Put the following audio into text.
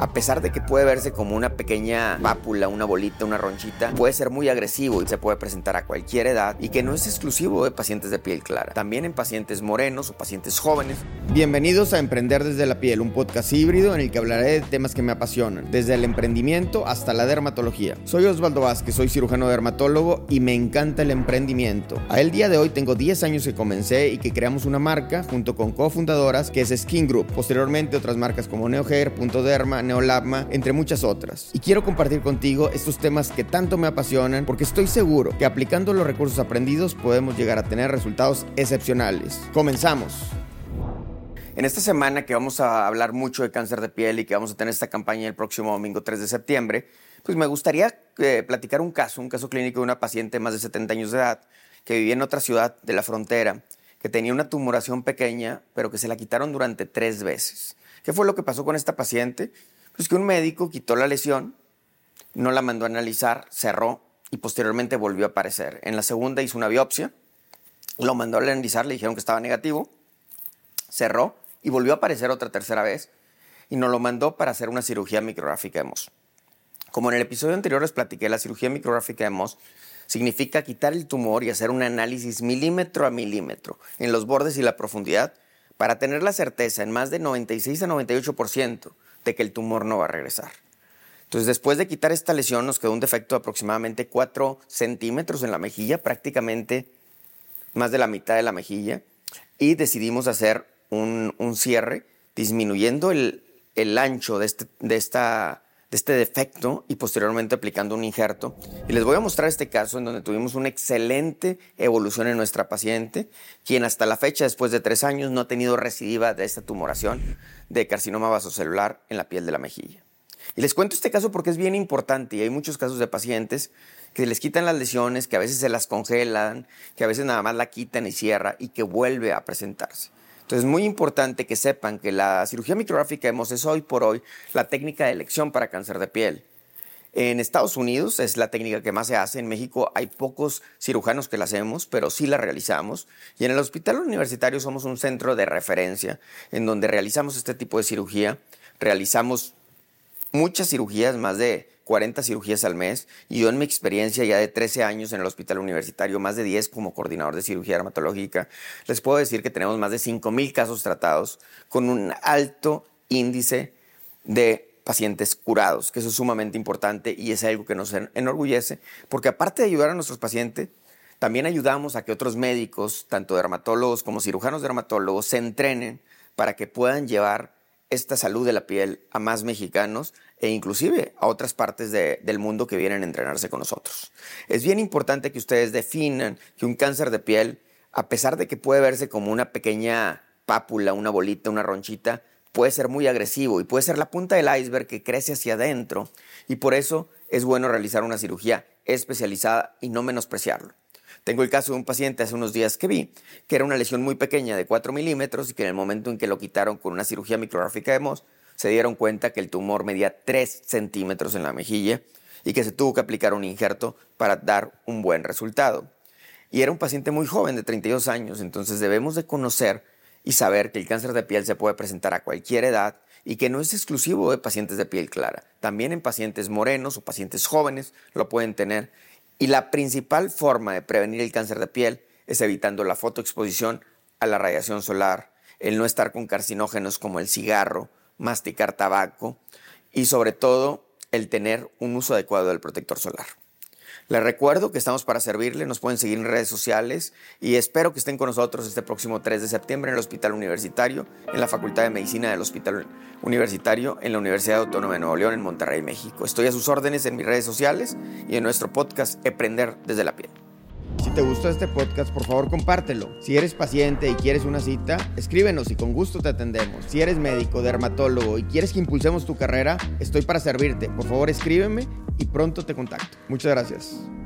A pesar de que puede verse como una pequeña pápula, una bolita, una ronchita, puede ser muy agresivo y se puede presentar a cualquier edad y que no es exclusivo de pacientes de piel clara, también en pacientes morenos o pacientes jóvenes. Bienvenidos a Emprender desde la piel, un podcast híbrido en el que hablaré de temas que me apasionan, desde el emprendimiento hasta la dermatología. Soy Osvaldo Vázquez, soy cirujano dermatólogo y me encanta el emprendimiento. A el día de hoy tengo 10 años que comencé y que creamos una marca junto con cofundadoras que es Skin Group. Posteriormente otras marcas como NeoHair, Punto Derma, Neolabma, entre muchas otras. Y quiero compartir contigo estos temas que tanto me apasionan porque estoy seguro que aplicando los recursos aprendidos podemos llegar a tener resultados excepcionales. Comenzamos. En esta semana que vamos a hablar mucho de cáncer de piel y que vamos a tener esta campaña el próximo domingo 3 de septiembre, pues me gustaría eh, platicar un caso, un caso clínico de una paciente de más de 70 años de edad que vivía en otra ciudad de la frontera, que tenía una tumoración pequeña, pero que se la quitaron durante tres veces. ¿Qué fue lo que pasó con esta paciente? Pues que un médico quitó la lesión, no la mandó a analizar, cerró y posteriormente volvió a aparecer. En la segunda hizo una biopsia, lo mandó a analizar, le dijeron que estaba negativo, cerró y volvió a aparecer otra tercera vez y nos lo mandó para hacer una cirugía micrográfica de MOS. Como en el episodio anterior les platiqué, la cirugía micrográfica de MOS significa quitar el tumor y hacer un análisis milímetro a milímetro en los bordes y la profundidad para tener la certeza en más de 96 a 98% de que el tumor no va a regresar. Entonces, después de quitar esta lesión, nos quedó un defecto de aproximadamente 4 centímetros en la mejilla, prácticamente más de la mitad de la mejilla, y decidimos hacer un, cierre disminuyendo el, ancho de, este, de, esta, de este defecto y posteriormente aplicando un injerto. Y les voy a mostrar este caso en donde tuvimos una excelente evolución en nuestra paciente, quien hasta la fecha, después de tres años, no ha tenido recidiva de esta tumoración de carcinoma vasocelular en la piel de la mejilla. Y les cuento este caso porque es bien importante y hay muchos casos de pacientes que les quitan las lesiones, que a veces se las congelan, que a veces nada más la quitan y cierra y que vuelve a presentarse. Entonces es muy importante que sepan que la cirugía micrográfica de es hoy por hoy la técnica de elección para cáncer de piel. En Estados Unidos es la técnica que más se hace. En México hay pocos cirujanos que la hacemos, pero sí la realizamos. Y en el hospital universitario somos un centro de referencia en donde realizamos este tipo de cirugía. Realizamos muchas cirugías, más de 40 cirugías al mes y yo en mi experiencia ya de 13 años en el hospital universitario, más de 10 como coordinador de cirugía dermatológica, les puedo decir que tenemos más de 5 mil casos tratados con un alto índice de pacientes curados, que eso es sumamente importante y es algo que nos enorgullece, porque aparte de ayudar a nuestros pacientes, también ayudamos a que otros médicos, tanto dermatólogos como cirujanos dermatólogos, se entrenen para que puedan llevar esta salud de la piel a más mexicanos e inclusive a otras partes del mundo que vienen a entrenarse con nosotros. Es bien importante que ustedes definan que un cáncer de piel, a pesar de que puede verse como una pequeña pápula, una bolita, una ronchita, puede ser muy agresivo y puede ser la punta del iceberg que crece hacia adentro y por eso es bueno realizar una cirugía especializada y no menospreciarlo. Tengo el caso de un paciente hace unos días que vi, que era una lesión muy pequeña de 4 milímetros y que en el momento en que lo quitaron con una cirugía micrográfica de MOS, se dieron cuenta que el tumor medía 3 centímetros en la mejilla y que se tuvo que aplicar un injerto para dar un buen resultado. Y era un paciente muy joven, de 32 años, entonces debemos de conocer y saber que el cáncer de piel se puede presentar a cualquier edad y que no es exclusivo de pacientes de piel clara. También en pacientes morenos o pacientes jóvenes lo pueden tener y la principal forma de prevenir el cáncer de piel es evitando la fotoexposición a la radiación solar, el no estar con carcinógenos como el cigarro, masticar tabaco y sobre todo el tener un uso adecuado del protector solar. Les recuerdo que estamos para servirle, nos pueden seguir en redes sociales y espero que estén con nosotros este próximo 3 de septiembre en el Hospital Universitario, en la Facultad de Medicina del Hospital Universitario, en la Universidad Autónoma de Nuevo León, en Monterrey, México. Estoy a sus órdenes en mis redes sociales y en nuestro podcast Aprender desde la piel. Si te gustó este podcast, por favor compártelo. Si eres paciente y quieres una cita, escríbenos y con gusto te atendemos. Si eres médico, dermatólogo y quieres que impulsemos tu carrera, estoy para servirte. Por favor escríbeme y pronto te contacto. Muchas gracias.